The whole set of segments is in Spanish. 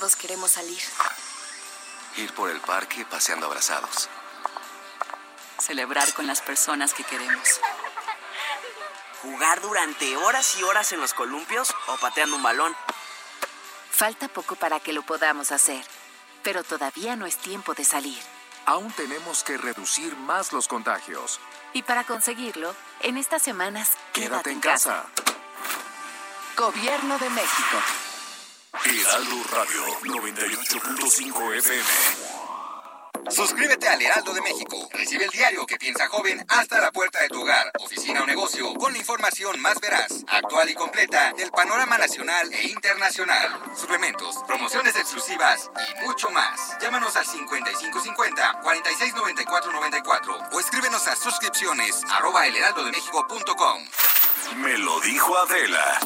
Todos queremos salir. Ir por el parque paseando abrazados. Celebrar con las personas que queremos. ¿Jugar durante horas y horas en los columpios o pateando un balón? Falta poco para que lo podamos hacer, pero todavía no es tiempo de salir. Aún tenemos que reducir más los contagios. Y para conseguirlo, en estas semanas, Quédate, en casa. Gobierno de México. Heraldo Radio 98.5 FM. Suscríbete al Heraldo de México. Recibe el diario que piensa joven hasta la puerta de tu hogar, oficina o negocio, con la información más veraz, actual y completa del panorama nacional e internacional. Suplementos, promociones exclusivas y mucho más. Llámanos al 5550 469494 o escríbenos a suscripciones arroba elheraldodemexico.com. Me lo dijo Adela.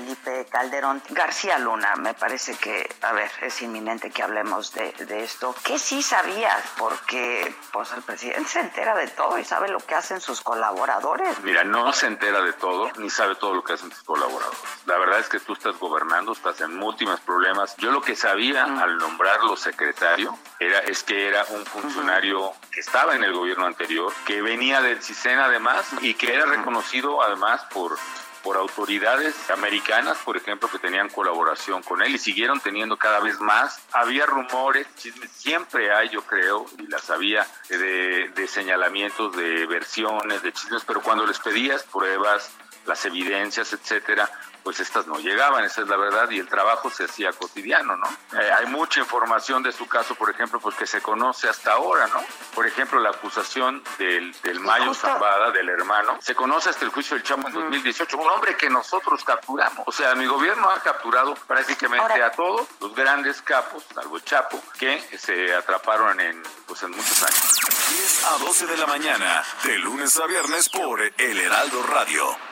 Felipe Calderón García Luna, me parece que, a ver, es inminente que hablemos de, de, esto. ¿Qué sí sabías? Porque pues el presidente se entera de todo y sabe lo que hacen sus colaboradores. Mira, no se entera de todo, ni sabe todo lo que hacen sus colaboradores. La verdad es que tú estás gobernando, estás en múltiples problemas. Yo lo que sabía -huh. al nombrarlo secretario era, es que era un funcionario uh -huh. que estaba en el gobierno anterior, que venía del CISEN además y que era reconocido además por por autoridades americanas, por ejemplo, que tenían colaboración con él y siguieron teniendo cada vez más. Había rumores, chismes, siempre hay, yo creo, y las había, de, de señalamientos, de versiones, de chismes, pero cuando les pedías pruebas, las evidencias, etcétera, pues estas no llegaban, esa es la verdad, y el trabajo se hacía cotidiano, ¿no? Eh, hay mucha información de su caso, por ejemplo, pues que se conoce hasta ahora, ¿no? Por ejemplo, la acusación del, del Mayo Zambada, del hermano, se conoce hasta el juicio del Chamo en 2018, un hombre que nosotros capturamos. O sea, mi gobierno ha capturado prácticamente ahora, a todos los grandes capos, salvo el Chapo, que se atraparon en, pues, en muchos años. 10 a 12 de la mañana, de lunes a viernes por El Heraldo Radio.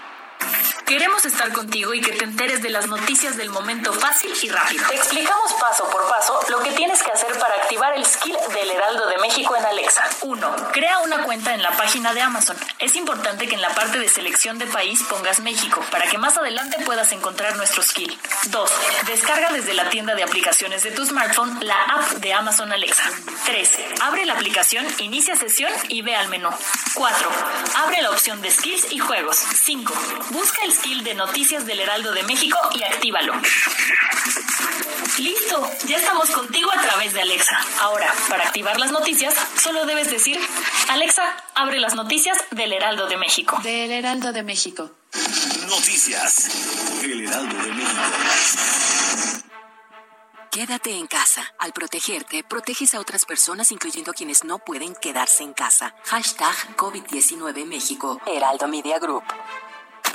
Queremos estar contigo y que te enteres de las noticias del momento fácil y rápido. Te explicamos paso por paso lo que tienes que hacer para activar el skill del Heraldo de México en Alexa. 1. Crea una cuenta en la página de Amazon. Es importante que en la parte de selección de país pongas México para que más adelante puedas encontrar nuestro skill. 2. Descarga desde la tienda de aplicaciones de tu smartphone la app de Amazon Alexa. 3. Abre la aplicación, inicia sesión y ve al menú. 4. Abre la opción de skills y juegos. 5. Busca el skill de noticias del Heraldo de México y actívalo. Listo, ya estamos contigo a través de Alexa. Ahora, para activar las noticias, solo debes decir, Alexa, abre las noticias del Heraldo de México. Del Heraldo de México. Noticias del Heraldo de México. Quédate en casa. Al protegerte, proteges a otras personas, incluyendo a quienes no pueden quedarse en casa. Hashtag COVID-19 México. Heraldo Media Group.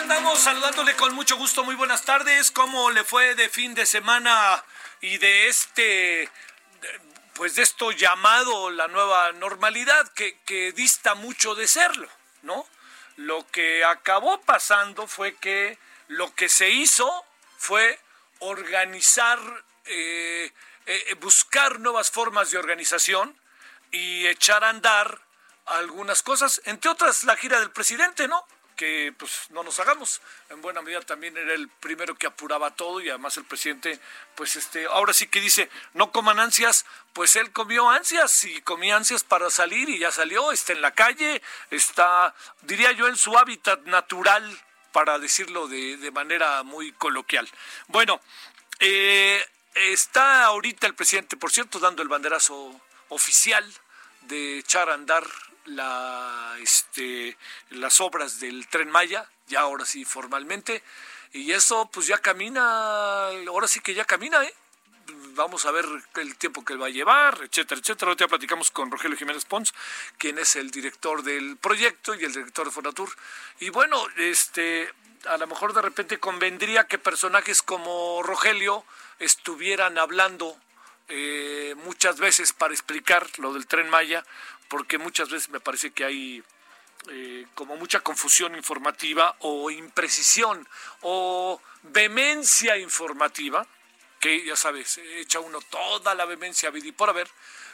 Andamos saludándole con mucho gusto. Muy buenas tardes. ¿Cómo le fue de fin de semana y de este, pues de esto llamado la nueva normalidad, que, que dista mucho de serlo, ¿no? Lo que acabó pasando fue que lo que se hizo fue organizar, eh, eh, buscar nuevas formas de organización y echar a andar algunas cosas, entre otras la gira del presidente, ¿no? Que pues no nos hagamos. En buena medida también era el primero que apuraba todo y además el presidente, pues este, ahora sí que dice, no coman ansias, pues él comió ansias y comía ansias para salir y ya salió, está en la calle, está, diría yo, en su hábitat natural, para decirlo de, de manera muy coloquial. Bueno, eh, está ahorita el presidente, por cierto, dando el banderazo oficial de echar a andar este, las obras del tren Maya, ya ahora sí formalmente, y eso pues ya camina, ahora sí que ya camina, ¿eh? vamos a ver el tiempo que va a llevar, etcétera, etcétera. Ahorita platicamos con Rogelio Jiménez Pons, quien es el director del proyecto y el director de Fonatur. Y bueno, este, a lo mejor de repente convendría que personajes como Rogelio estuvieran hablando eh, muchas veces para explicar lo del tren Maya, porque muchas veces me parece que hay eh, como mucha confusión informativa o imprecisión o vehemencia informativa, que ya sabes, echa uno toda la vehemencia por haber,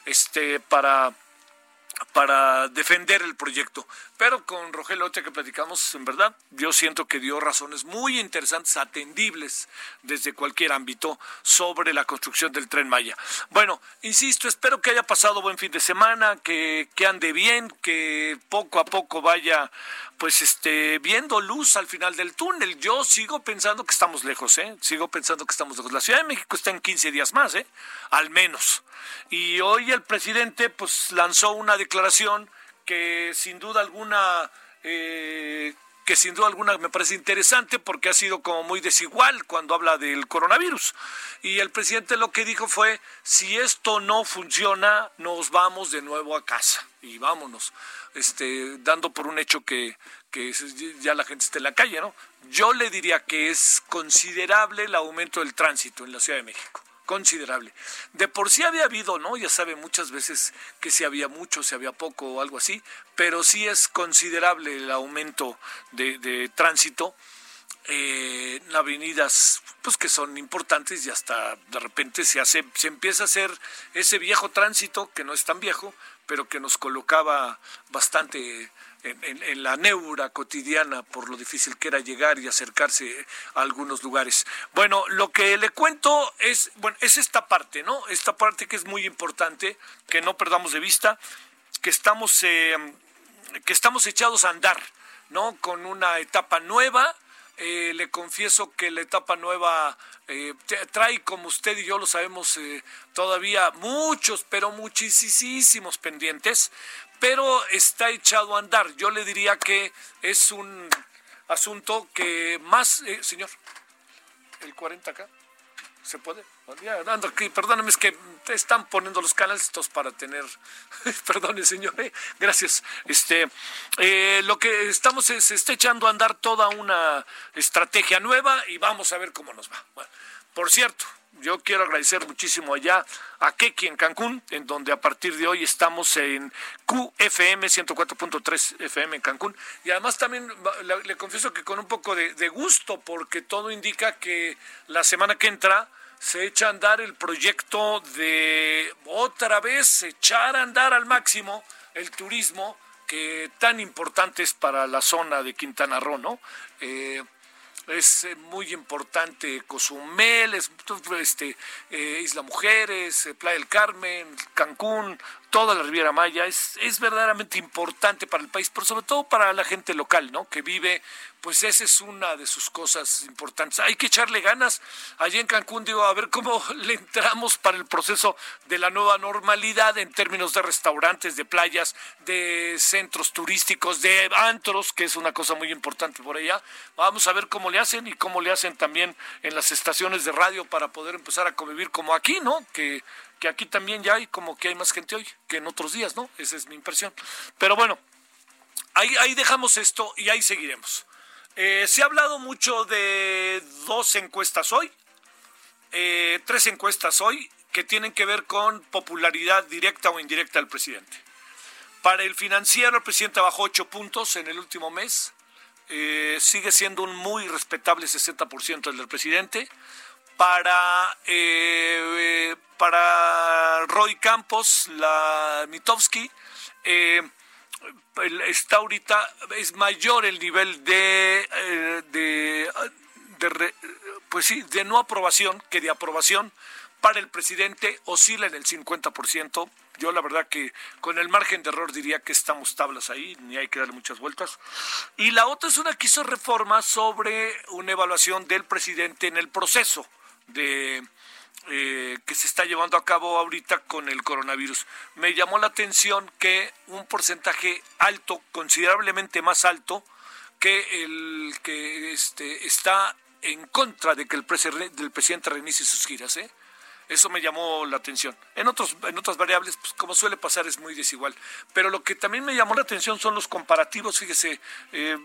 este, para para defender el proyecto. Pero con Rogelio Lote que platicamos, en verdad, yo siento que dio razones muy interesantes, atendibles desde cualquier ámbito sobre la construcción del tren Maya. Bueno, insisto, espero que haya pasado buen fin de semana, que, que ande bien, que poco a poco vaya pues este viendo luz al final del túnel. Yo sigo pensando que estamos lejos, ¿eh? Sigo pensando que estamos lejos. La Ciudad de México está en 15 días más, ¿eh? Al menos. Y hoy el presidente pues lanzó una declaración que sin duda alguna eh, que sin duda alguna me parece interesante porque ha sido como muy desigual cuando habla del coronavirus. Y el presidente lo que dijo fue, si esto no funciona, nos vamos de nuevo a casa y vámonos, este, dando por un hecho que, que ya la gente está en la calle, ¿no? Yo le diría que es considerable el aumento del tránsito en la Ciudad de México considerable. De por sí había habido, ¿no? Ya sabe muchas veces que si había mucho, si había poco o algo así, pero sí es considerable el aumento de, tránsito eh, en avenidas pues que son importantes y hasta de repente se hace se empieza a hacer ese viejo tránsito que no es tan viejo pero que nos colocaba bastante en, la neura cotidiana por lo difícil que era llegar y acercarse a algunos lugares. Bueno, lo que le cuento es, bueno, es esta parte, ¿no? Esta parte que es muy importante, que no perdamos de vista, que estamos, eh, que estamos echados a andar, ¿no? Con una etapa nueva. Eh, le confieso que la etapa nueva eh, trae, como usted y yo lo sabemos, todavía muchos, pero muchísimos pendientes, pero está echado a andar. Yo le diría que es un asunto que más, eh, señor, el 40 acá, ¿se puede? Perdóname, es que están poniendo los estos para tener, perdone señor, eh, gracias. Este, eh, lo que estamos es, está echando a andar toda una estrategia nueva y vamos a ver cómo nos va. por cierto, yo quiero agradecer muchísimo allá a Keki en Cancún, en donde a partir de hoy estamos en QFM 104.3 FM en Cancún. Y además también le, confieso que con un poco de, gusto, porque todo indica que la semana que entra se echa a andar el proyecto de otra vez echar a andar al máximo el turismo que tan importante es para la zona de Quintana Roo, ¿no? Eh, es eh, muy importante Cozumel, es, este, eh, Isla Mujeres, eh, Playa del Carmen, Cancún, toda la Riviera Maya, es, es verdaderamente importante para el país, pero sobre todo para la gente local, ¿no? Que vive, pues esa es una de sus cosas importantes. Hay que echarle ganas. Allí en Cancún, digo, a ver cómo le entramos para el proceso de la nueva normalidad en términos de restaurantes, de playas, de centros turísticos, de antros, que es una cosa muy importante por allá. Vamos a ver cómo le hacen y cómo le hacen también en las estaciones de radio para poder empezar a convivir como aquí, ¿no? Que que aquí también ya hay como que hay más gente hoy que en otros días, ¿no? Esa es mi impresión. Pero bueno, ahí, ahí dejamos esto y ahí seguiremos. Eh, se ha hablado mucho de dos encuestas hoy, eh, tres encuestas hoy que tienen que ver con popularidad directa o indirecta del presidente. Para el financiero, el presidente bajó ocho puntos en el último mes. Eh, sigue siendo un muy respetable 60% el del presidente para, eh, para Roy Campos, la Mitowski, eh, está ahorita, es mayor el nivel de, eh, de, pues sí, de no aprobación que de aprobación para el presidente, oscila en el 50%. Yo la verdad que con el margen de error diría que estamos tablas ahí, ni hay que darle muchas vueltas. Y la otra es una que hizo reforma sobre una evaluación del presidente en el proceso de, eh, que se está llevando a cabo ahorita con el coronavirus. Me llamó la atención que un porcentaje alto, considerablemente más alto, que el que este, está en contra de que el, del presidente reinicie sus giras. ¿eh? Eso me llamó la atención. En, otros, en otras variables, pues, como suele pasar, es muy desigual. Pero lo que también me llamó la atención son los comparativos. Fíjese, eh,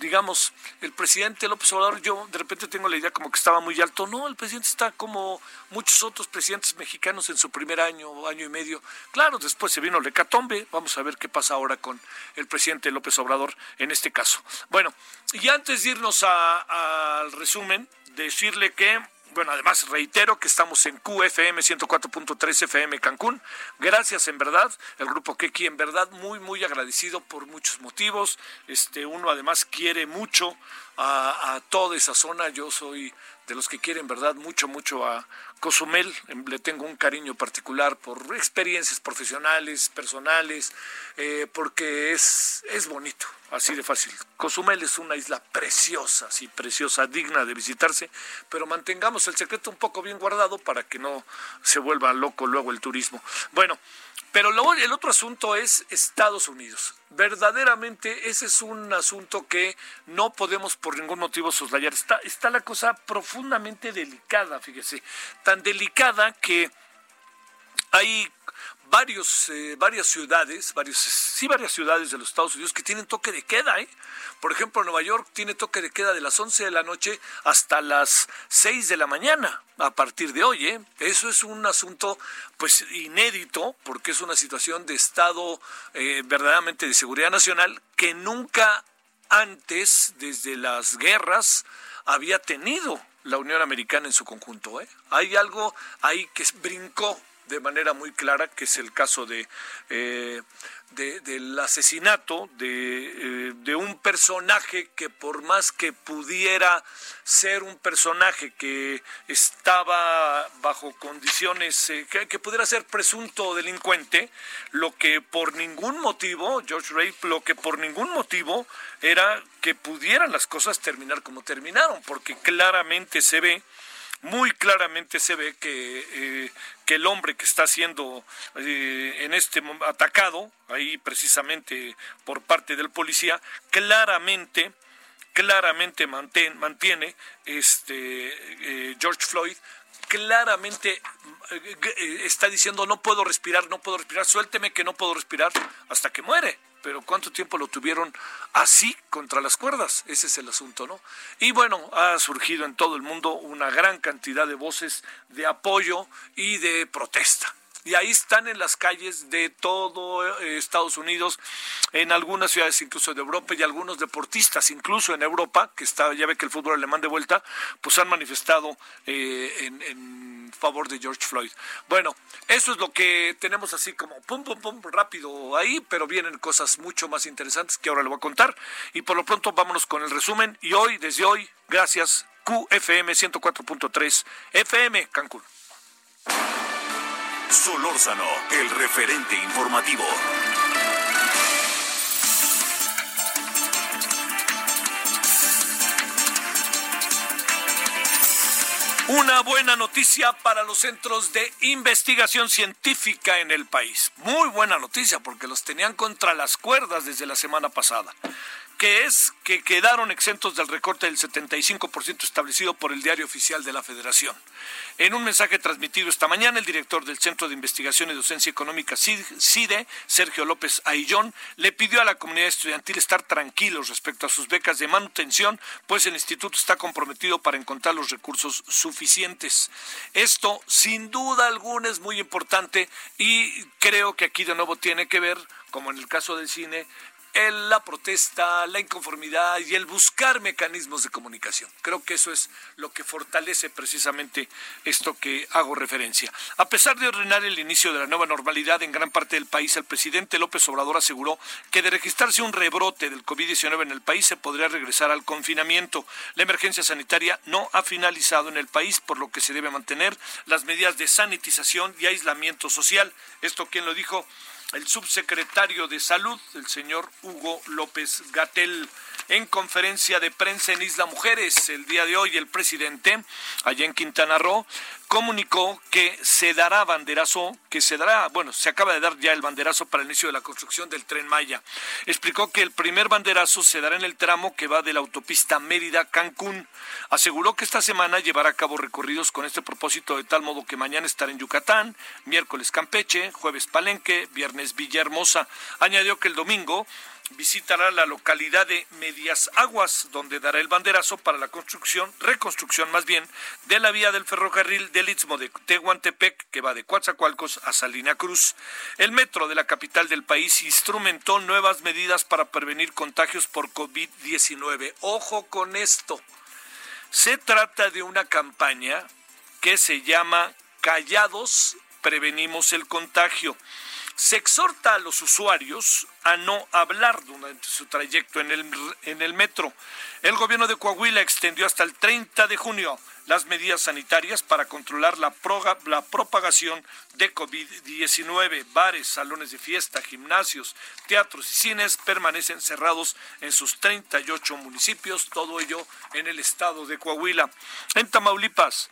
digamos, el presidente López Obrador, yo de repente tengo la idea como que estaba muy alto. No, el presidente está como muchos otros presidentes mexicanos en su primer año, año y medio. Claro, después se vino el hecatombe. Vamos a ver qué pasa ahora con el presidente López Obrador en este caso. Bueno, y antes de irnos al resumen, decirle que bueno, además reitero que estamos en QFM 104.3 FM Cancún. Gracias en verdad, el grupo Keki en verdad muy muy agradecido por muchos motivos. Este uno además quiere mucho a, toda esa zona. Yo soy de los que quieren, ¿verdad? Mucho, mucho a Cozumel. Em, le tengo un cariño particular por experiencias profesionales, personales, eh, porque es, es bonito, así de fácil. Cozumel es una isla preciosa, sí, preciosa, digna de visitarse, pero mantengamos el secreto un poco bien guardado para que no se vuelva loco luego el turismo. Bueno, pero el otro asunto es Estados Unidos. Verdaderamente ese es un asunto que no podemos por ningún motivo soslayar. Está, está la cosa profundamente delicada, fíjese. Tan delicada que hay varios, eh, varias ciudades, varios, sí, varias ciudades de los Estados Unidos que tienen toque de queda. ¿eh? Por ejemplo, Nueva York tiene toque de queda de las 11 de la noche hasta las 6 de la mañana a partir de hoy. ¿eh? Eso es un asunto pues inédito porque es una situación de estado eh, verdaderamente de seguridad nacional que nunca antes, desde las guerras, había tenido la Unión Americana en su conjunto. ¿eh? Hay algo ahí que brincó de manera muy clara, que es el caso de, eh, del asesinato de, eh, de, un personaje que por más que pudiera ser un personaje que estaba bajo condiciones, eh, que, que, pudiera ser presunto delincuente, lo que por ningún motivo, George Ray, lo que por ningún motivo era que pudieran las cosas terminar como terminaron, porque claramente se ve muy claramente se ve que, eh, que el hombre que está siendo eh, en este atacado, ahí precisamente por parte del policía, claramente claramente mantiene, este eh, George Floyd claramente está diciendo no puedo respirar, no puedo respirar, suélteme que no puedo respirar hasta que muere pero ¿cuánto tiempo lo tuvieron así contra las cuerdas? Ese es el asunto, ¿no? Y bueno, ha surgido en todo el mundo una gran cantidad de voces de apoyo y de protesta. Y ahí están en las calles de todo eh, Estados Unidos, en algunas ciudades incluso de Europa y algunos deportistas, incluso en Europa, que está, ya ve que el fútbol alemán de vuelta, pues han manifestado eh, en favor de George Floyd. Bueno, eso es lo que tenemos así como pum, pum, pum, rápido ahí, pero vienen cosas mucho más interesantes que ahora le voy a contar. Y por lo pronto vámonos con el resumen. Y hoy, desde hoy, gracias, QFM 104.3 FM Cancún. Solórzano, el referente informativo. Una buena noticia para los centros de investigación científica en el país. Muy buena noticia porque los tenían contra las cuerdas desde la semana pasada que es que quedaron exentos del recorte del 75% establecido por el diario oficial de la Federación. En un mensaje transmitido esta mañana, el director del Centro de Investigación y Docencia Económica CIDE, Sergio López Aillón, le pidió a la comunidad estudiantil estar tranquilos respecto a sus becas de manutención, pues el instituto está comprometido para encontrar los recursos suficientes. Esto, sin duda alguna, es muy importante y creo que aquí de nuevo tiene que ver, como en el caso del cine, la protesta, la inconformidad y el buscar mecanismos de comunicación. Creo que eso es lo que fortalece precisamente esto que hago referencia. A pesar de ordenar el inicio de la nueva normalidad en gran parte del país, el presidente López Obrador aseguró que de registrarse un rebrote del COVID-19 en el país se podría regresar al confinamiento. La emergencia sanitaria no ha finalizado en el país, por lo que se debe mantener las medidas de sanitización y aislamiento social. Esto, ¿quién lo dijo? El subsecretario de Salud, el señor Hugo López Gatel. En conferencia de prensa en Isla Mujeres el día de hoy, el presidente, allá en Quintana Roo, comunicó que se dará banderazo, que se dará, bueno, se acaba de dar ya el banderazo para el inicio de la construcción del tren Maya. Explicó que el primer banderazo se dará en el tramo que va de la autopista Mérida-Cancún. Aseguró que esta semana llevará a cabo recorridos con este propósito de tal modo que mañana estará en Yucatán, miércoles Campeche, jueves Palenque, viernes Villahermosa. Añadió que el domingo visitará la localidad de Medias Aguas, donde dará el banderazo para la construcción, reconstrucción más bien, de la vía del ferrocarril del Istmo de Tehuantepec, que va de Coatzacoalcos a Salina Cruz. El metro de la capital del país instrumentó nuevas medidas para prevenir contagios por COVID-19. Ojo con esto. Se trata de una campaña que se llama Callados, prevenimos el contagio se exhorta a los usuarios a no hablar durante su trayecto en el, en el metro. El gobierno de Coahuila extendió hasta el 30 de junio las medidas sanitarias para controlar la, la propagación de COVID-19. Bares, salones de fiesta, gimnasios, teatros y cines permanecen cerrados en sus 38 municipios, todo ello en el estado de Coahuila. En Tamaulipas,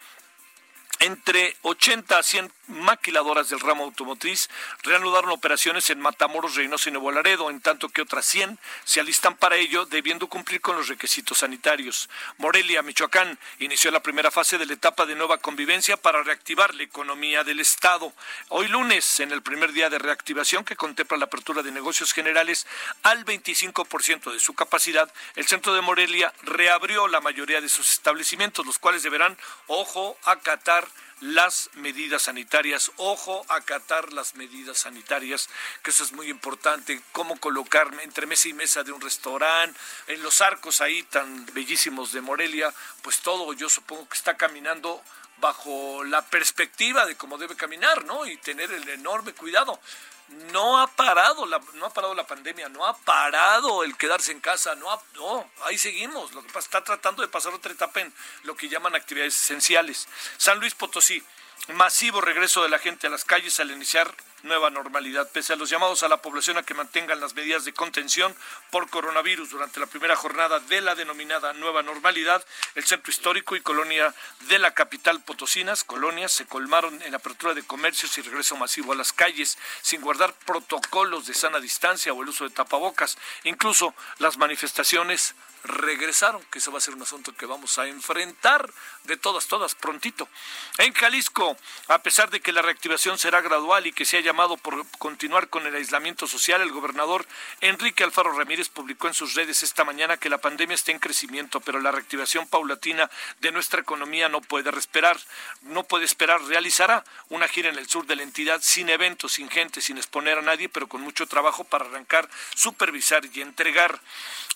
entre 80 a 100 maquiladoras del ramo automotriz reanudaron operaciones en Matamoros, Reynosa y Nuevo Laredo, en tanto que otras 100 se alistan para ello, debiendo cumplir con los requisitos sanitarios. Morelia, Michoacán, inició la primera fase de la etapa de nueva convivencia para reactivar la economía del Estado. Hoy lunes, en el primer día de reactivación que contempla la apertura de negocios generales al 25% de su capacidad, el centro de Morelia reabrió la mayoría de sus establecimientos, los cuales deberán, ojo, acatar las medidas sanitarias. Ojo, acatar las medidas sanitarias, que eso es muy importante. Cómo colocarme entre mesa y mesa de un restaurante, en los arcos ahí tan bellísimos de Morelia, pues todo yo supongo que está caminando bajo la perspectiva de cómo debe caminar, ¿no? Y tener el enorme cuidado no ha parado la, no ha parado la pandemia, no ha parado el quedarse en casa, no, no, ahí seguimos. Lo que pasa está tratando de pasar otra etapa en lo que llaman actividades esenciales. San Luis Potosí, masivo regreso de la gente a las calles al iniciar nueva normalidad. Pese a los llamados a la población a que mantengan las medidas de contención por coronavirus durante la primera jornada de la denominada nueva normalidad, el centro histórico y colonia de la capital potosinas, colonias, se colmaron en apertura de comercios y regreso masivo a las calles, sin guardar protocolos de sana distancia o el uso de tapabocas. Incluso las manifestaciones regresaron, que eso va a ser un asunto que vamos a enfrentar de todas, todas, prontito. En Jalisco, a pesar de que la reactivación será gradual y que se ha llamado por continuar con el aislamiento social, el gobernador Enrique Alfaro Ramírez publicó en sus redes esta mañana que la pandemia está en crecimiento, pero la reactivación paulatina de nuestra economía no puede esperar, no puede esperar, realizará una gira en el sur de la entidad sin eventos, sin gente, sin exponer a nadie, pero con mucho trabajo para arrancar, supervisar y entregar.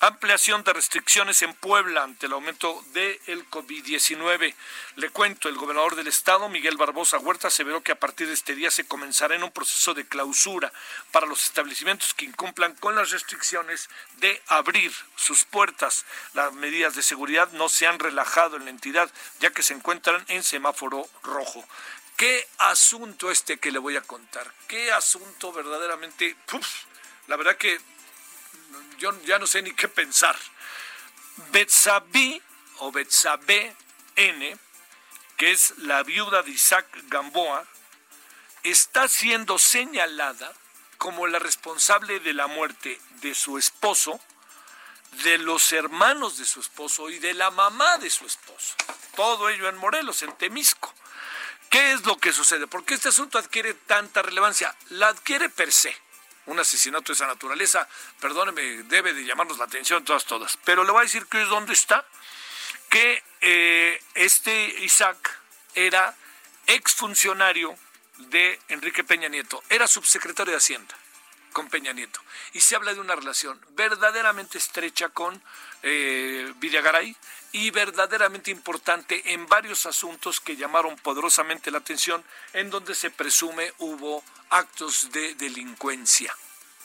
Ampliación de restricciones en Puebla ante el aumento del COVID-19. Le cuento, el gobernador del estado, Miguel Barbosa Huerta, aseveró que a partir de este día se comenzará en un proceso de clausura para los establecimientos que incumplan con las restricciones de abrir sus puertas. Las medidas de seguridad no se han relajado en la entidad, ya que se encuentran en semáforo rojo. ¿Qué asunto este que le voy a contar? ¿Qué asunto verdaderamente... la verdad que yo ya no sé ni qué pensar. Betsabé o Betsabé N, que es la viuda de Isaac Gamboa, está siendo señalada como la responsable de la muerte de su esposo, de los hermanos de su esposo y de la mamá de su esposo. Todo ello en Morelos, en Temisco. ¿Qué es lo que sucede? ¿Por qué este asunto adquiere tanta relevancia? La adquiere per se un asesinato de esa naturaleza, perdóneme, debe de llamarnos la atención todas, todas. Pero le voy a decir que es dónde está, que eh, este Isaac era exfuncionario de Enrique Peña Nieto, era subsecretario de Hacienda con Peña Nieto. Y se habla de una relación verdaderamente estrecha con eh, Villagaray y verdaderamente importante en varios asuntos que llamaron poderosamente la atención, en donde se presume hubo actos de delincuencia.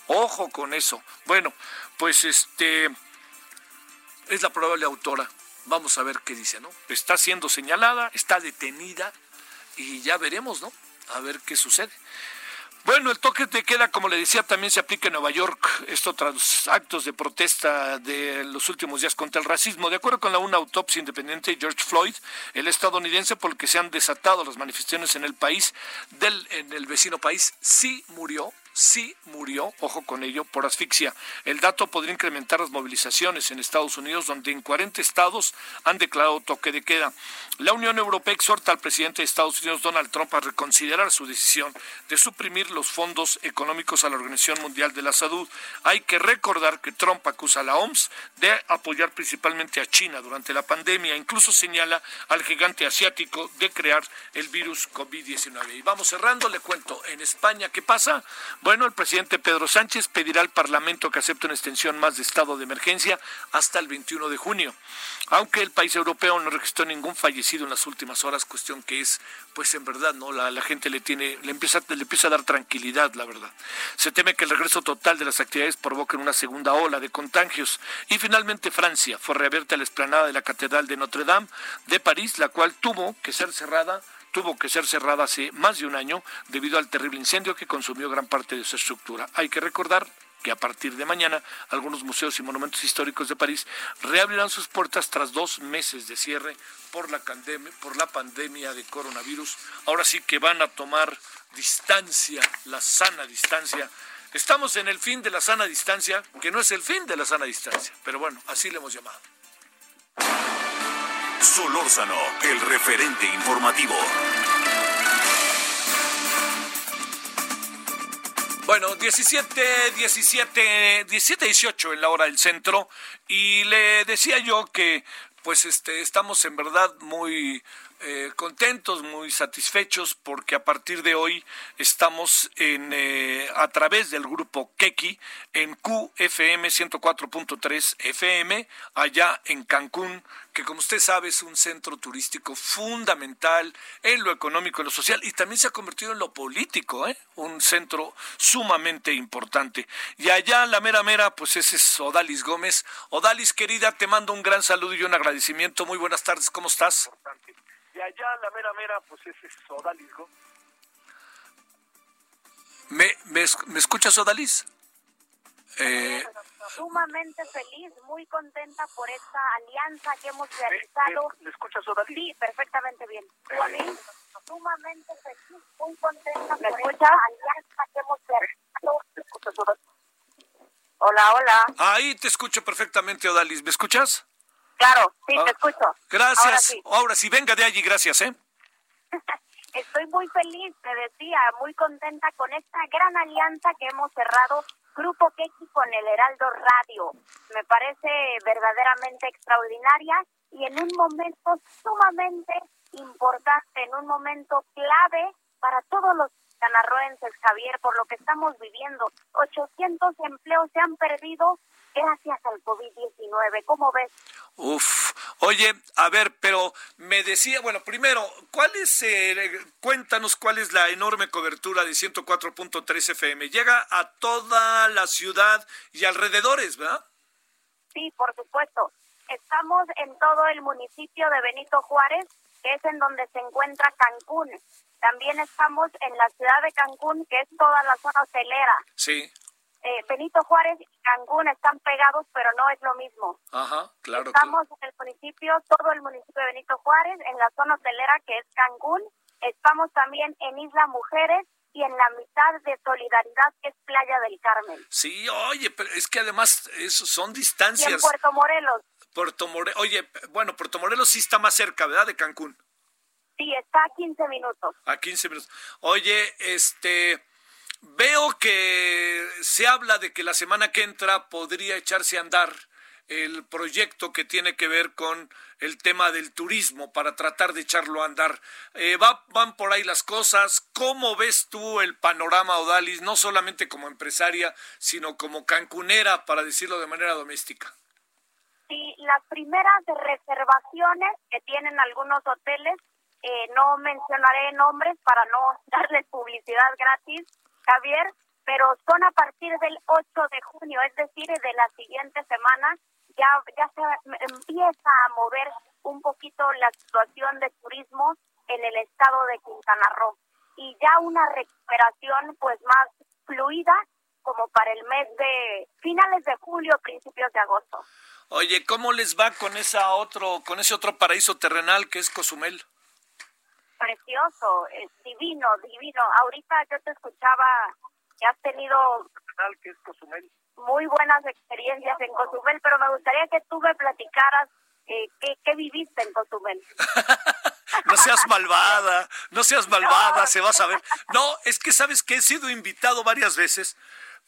Ojo con eso. Bueno, pues este es la probable autora. Vamos a ver qué dice, ¿no? Está siendo señalada, está detenida y ya veremos, ¿no? A ver qué sucede. Bueno, el toque de queda, como le decía, también se aplica en Nueva York. Esto tras actos de protesta de los últimos días contra el racismo. De acuerdo con la una autopsia independiente, George Floyd, el estadounidense por el que se han desatado las manifestaciones en el país, del, en el vecino país, sí murió sí murió, ojo con ello, por asfixia. El dato podría incrementar las movilizaciones en Estados Unidos, donde en 40 estados han declarado toque de queda. La Unión Europea exhorta al presidente de Estados Unidos, Donald Trump, a reconsiderar su decisión de suprimir los fondos económicos a la Organización Mundial de la Salud. Hay que recordar que Trump acusa a la OMS de apoyar principalmente a China durante la pandemia. Incluso señala al gigante asiático de crear el virus COVID-19. Y vamos cerrando, le cuento, en España, ¿qué pasa? Bueno, el presidente Pedro Sánchez pedirá al Parlamento que acepte una extensión más de estado de emergencia hasta el 21 de junio. Aunque el país europeo no registró ningún fallecido en las últimas horas, cuestión que es, pues en verdad, no, la, gente le tiene, le empieza, le empieza a dar tranquilidad, la verdad. Se teme que el regreso total de las actividades provoque una segunda ola de contagios. Y finalmente Francia fue reabierta la explanada de la Catedral de Notre Dame de París, la cual tuvo que ser cerrada tuvo que ser cerrada hace más de un año debido al terrible incendio que consumió gran parte de su estructura. Hay que recordar que a partir de mañana algunos museos y monumentos históricos de París reabrirán sus puertas tras dos meses de cierre por la, pandemia de coronavirus. Ahora sí que van a tomar distancia, la sana distancia. Estamos en el fin de la sana distancia, que no es el fin de la sana distancia, pero bueno, así le hemos llamado. Solórzano, el referente informativo. Bueno, 17, 17, 17, 18 en la hora del centro y le decía yo que pues este estamos en verdad muy eh, contentos, muy satisfechos porque a partir de hoy estamos en, eh, a través del grupo Keki en QFM 104.3 FM allá en Cancún, que como usted sabe es un centro turístico fundamental en lo económico, en lo social y también se ha convertido en lo político, ¿eh? un centro sumamente importante. Y allá la mera mera, pues ese es Odalis Gómez. Odalis, querida, te mando un gran saludo y un agradecimiento. Muy buenas tardes, ¿cómo estás? Y allá la mera mera, pues ese es Odalis. ¿Me, me, ¿Me escuchas, Odalis? Eh, sumamente feliz, muy contenta por esta alianza que hemos realizado. ¿Me, escuchas, Odalis? Sí, perfectamente bien. ¿Sí? Sumamente feliz, muy contenta por esta alianza que hemos realizado. ¿Me escuchas, Odalis? Hola, hola. Ahí te escucho perfectamente, Odalis. ¿Me escuchas? Claro, sí, te ah, escucho. Gracias. Ahora sí. venga de allí, gracias, ¿eh? Estoy muy feliz, te decía, muy contenta con esta gran alianza que hemos cerrado Grupo Keki con el Heraldo Radio. Me parece verdaderamente extraordinaria y en un momento sumamente importante, en un momento clave para todos los canarroenses, Javier, por lo que estamos viviendo. 800 empleos se han perdido gracias al COVID-19. ¿Cómo ves? Uf, oye, a ver, pero me decía, bueno, primero, ¿cuál es, eh, cuéntanos cuál es la enorme cobertura de 104.3 FM? Llega a toda la ciudad y alrededores, ¿verdad? Sí, por supuesto. Estamos en todo el municipio de Benito Juárez, que es en donde se encuentra Cancún. También estamos en la ciudad de Cancún, que es toda la zona hotelera. Sí. Eh, Benito Juárez y Cancún están pegados, pero no es lo mismo. Ajá, claro. Estamos en el municipio, todo el municipio de Benito Juárez, en la zona hotelera que es Cancún. Estamos también en Isla Mujeres y en la mitad de Solidaridad, que es Playa del Carmen. Sí, oye, pero es que además eso son distancias. Y en Puerto Morelos. Puerto Morelos, oye, bueno, Puerto Morelos sí está más cerca, ¿verdad? De Cancún. Sí, está a 15 minutos. A 15 minutos. Oye, este Veo que se habla de que la semana que entra podría echarse a andar el proyecto que tiene que ver con el tema del turismo para tratar de echarlo a andar. Eh, va, van por ahí las cosas. ¿Cómo ves tú el panorama, Odalis, no solamente como empresaria, sino como cancunera, para decirlo de manera doméstica? Sí, las primeras reservaciones que tienen algunos hoteles, eh, no mencionaré nombres para no darles publicidad gratis, Javier, pero son a partir del 8 de junio, es decir, de la siguiente semana, ya, ya se empieza a mover un poquito la situación de turismo en el estado de Quintana Roo. y ya una recuperación pues más fluida como para el mes de finales de julio, principios de agosto. Oye, ¿cómo les va con esa otro, con ese otro paraíso terrenal que es Cozumel? Precioso, es divino, divino. Ahorita yo te escuchaba que has tenido que es Cozumel. muy buenas experiencias en Cozumel, pero me gustaría que tú me platicaras eh, qué, qué viviste en Cozumel. no seas malvada, no seas malvada, se va a saber. No, es que sabes que he sido invitado varias veces.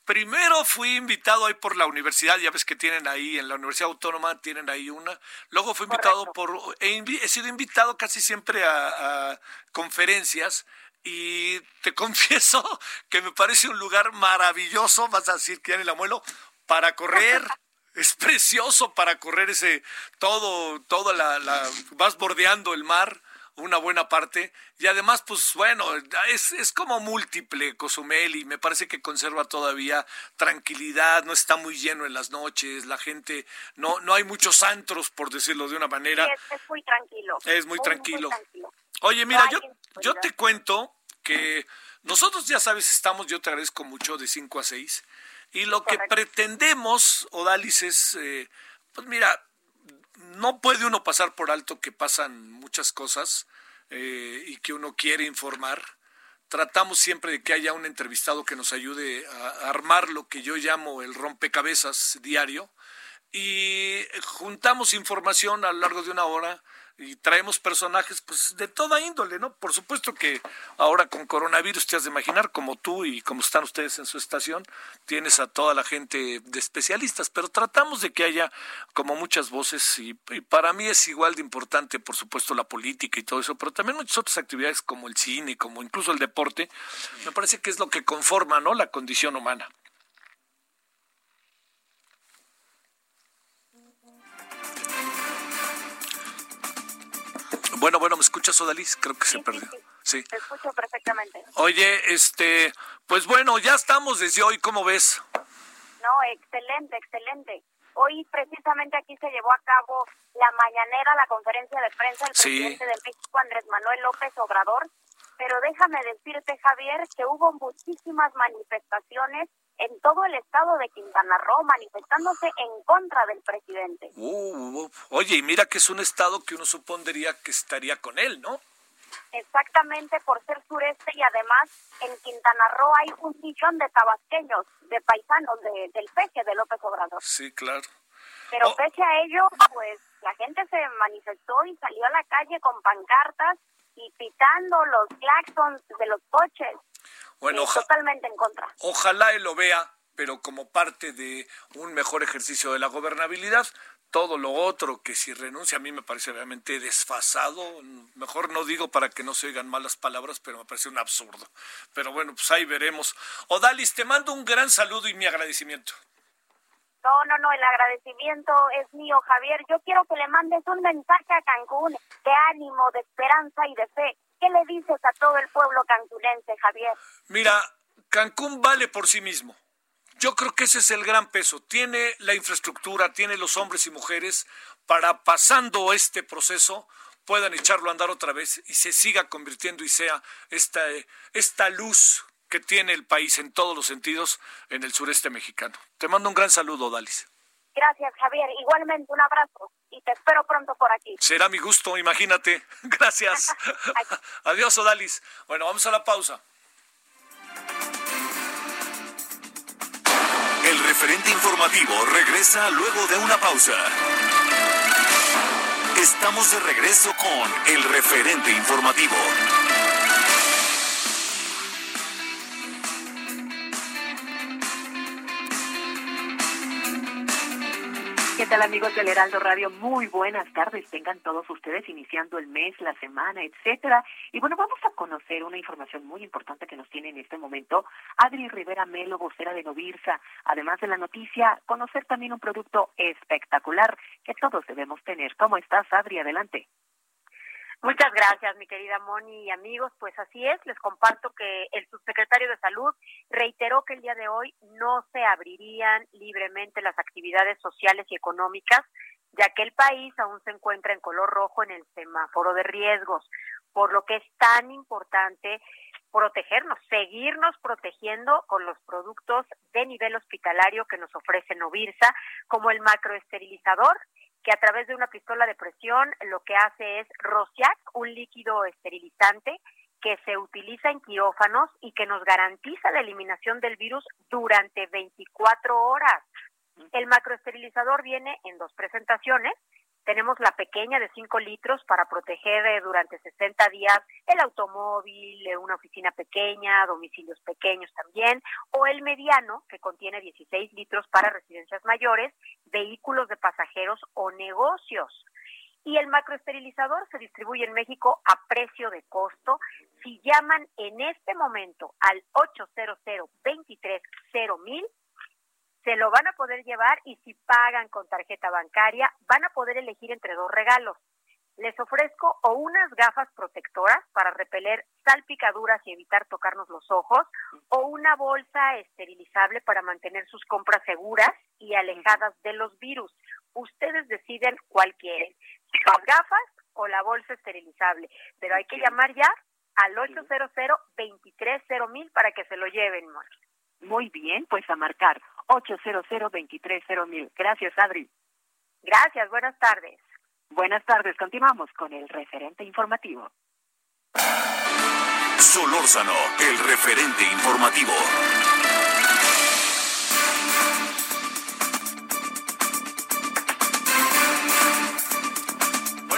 Primero fui invitado ahí por la universidad, ya ves que tienen ahí, en la Universidad Autónoma tienen ahí una. Luego fui invitado por, he, sido invitado casi siempre a, a conferencias y te confieso que me parece un lugar maravilloso, vas a decir que en el abuelo, para correr. Es precioso para correr ese, todo, toda la, la, vas bordeando el mar, una buena parte, y además, pues bueno, es, es como múltiple Cozumel y me parece que conserva todavía tranquilidad, no está muy lleno en las noches, la gente, no, no hay muchos antros, por decirlo de una manera. Sí, es, es muy tranquilo. Es muy tranquilo. Oye, mira, yo, yo te cuento que nosotros ya sabes, estamos, yo te agradezco mucho, de 5 a 6. Y lo que pretendemos, Odalis, es, eh, pues mira, no puede uno pasar por alto que pasan muchas cosas eh, y que uno quiere informar. Tratamos siempre de que haya un entrevistado que nos ayude a, armar lo que yo llamo el rompecabezas diario y juntamos información a lo largo de una hora y traemos personajes pues de toda índole, ¿no? Por supuesto que ahora con coronavirus te has de imaginar, como tú y como están ustedes en su estación, tienes a toda la gente de especialistas, pero tratamos de que haya como muchas voces y, y para mí es igual de importante, por supuesto, la política y todo eso, pero también muchas otras actividades como el cine, como incluso el deporte, me parece que es lo que conforma, ¿no? La condición humana. Bueno, bueno, ¿me escuchas, Odalis? Creo que se perdió. Sí. Te escucho perfectamente. Oye, este, pues bueno, ya estamos desde hoy, ¿cómo ves? No, excelente, excelente. Hoy precisamente aquí se llevó a cabo la mañanera, la conferencia de prensa del Sí. presidente de México, Andrés Manuel López Obrador. Pero déjame decirte, Javier, que hubo muchísimas manifestaciones en todo el estado de Quintana Roo manifestándose en contra del presidente. Uh, uh, oye, y mira que es un estado que uno supondría que estaría con él, ¿no? Exactamente por ser sureste y además en Quintana Roo hay un millón de tabasqueños, de paisanos de- del peje de López Obrador. Sí, claro. Pero Oh. pese a ello, pues la gente se manifestó y salió a la calle con pancartas y pitando los claxons de los coches. Bueno, totalmente en contra. ojalá él lo vea, pero como parte de un mejor ejercicio de la gobernabilidad. Todo lo otro que si renuncia a mí me parece realmente desfasado. Mejor no digo para que no se oigan malas palabras, pero me parece un absurdo. Pero bueno, pues ahí veremos. Odalis, te mando un gran saludo y mi agradecimiento. No, no, no, el agradecimiento es mío, Javier. Yo quiero que le mandes un mensaje a Cancún de ánimo, de esperanza y de fe. ¿Qué le dices a todo el pueblo cancunense, Javier? Mira, Cancún vale por sí mismo. Yo creo que ese es el gran peso. Tiene la infraestructura, tiene los hombres y mujeres para pasando este proceso puedan echarlo a andar otra vez y se siga convirtiendo y sea esta, esta luz que tiene el país en todos los sentidos en el sureste mexicano. Te mando un gran saludo, Dalis. Gracias, Javier. Igualmente un abrazo y te espero pronto por aquí. Será mi gusto, imagínate. Gracias. Adiós, Odalis. Bueno, vamos a la pausa. El referente informativo regresa luego de una pausa. Estamos de regreso con el referente informativo. ¿Qué tal amigos del Heraldo Radio? Muy buenas tardes. Tengan todos ustedes iniciando el mes, la semana, etcétera. Y bueno, vamos a conocer una información muy importante que nos tiene en este momento Adri Rivera Melo, vocera de Novirsa. Además de la noticia, conocer también un producto espectacular que todos debemos tener. ¿Cómo estás, Adri? Adelante. Muchas gracias, mi querida Moni y amigos. Pues así es, les comparto que el subsecretario de Salud reiteró que el día de hoy no se abrirían libremente las actividades sociales y económicas, ya que el país aún se encuentra en color rojo en el semáforo de riesgos, por lo que es tan importante protegernos, seguirnos protegiendo con los productos de nivel hospitalario que nos ofrece Novirsa, como el macroesterilizador, que a través de una pistola de presión lo que hace es rociar un líquido esterilizante que se utiliza en quirófanos y que nos garantiza la eliminación del virus durante 24 horas. El macroesterilizador viene en dos presentaciones. Tenemos la pequeña de 5 litros para proteger eh, durante 60 días el automóvil, eh, una oficina pequeña, domicilios pequeños también, o el mediano que contiene 16 litros para residencias mayores, vehículos de pasajeros o negocios y el macroesterilizador se distribuye en México a precio de costo. Si llaman en este momento al 800 mil se lo van a poder llevar y si pagan con tarjeta bancaria van a poder elegir entre dos regalos. Les ofrezco o unas gafas protectoras para repeler salpicaduras y evitar tocarnos los ojos, o una bolsa esterilizable para mantener sus compras seguras y alejadas de los virus. Ustedes deciden cuál quieren las gafas o la bolsa esterilizable. Pero hay que llamar ya al 800 230 mil para que se lo lleven, Muy bien, pues a marcar 800 230 mil. Gracias, Adri. Gracias, buenas tardes. Buenas tardes, continuamos con el referente informativo. Solórzano, el referente informativo.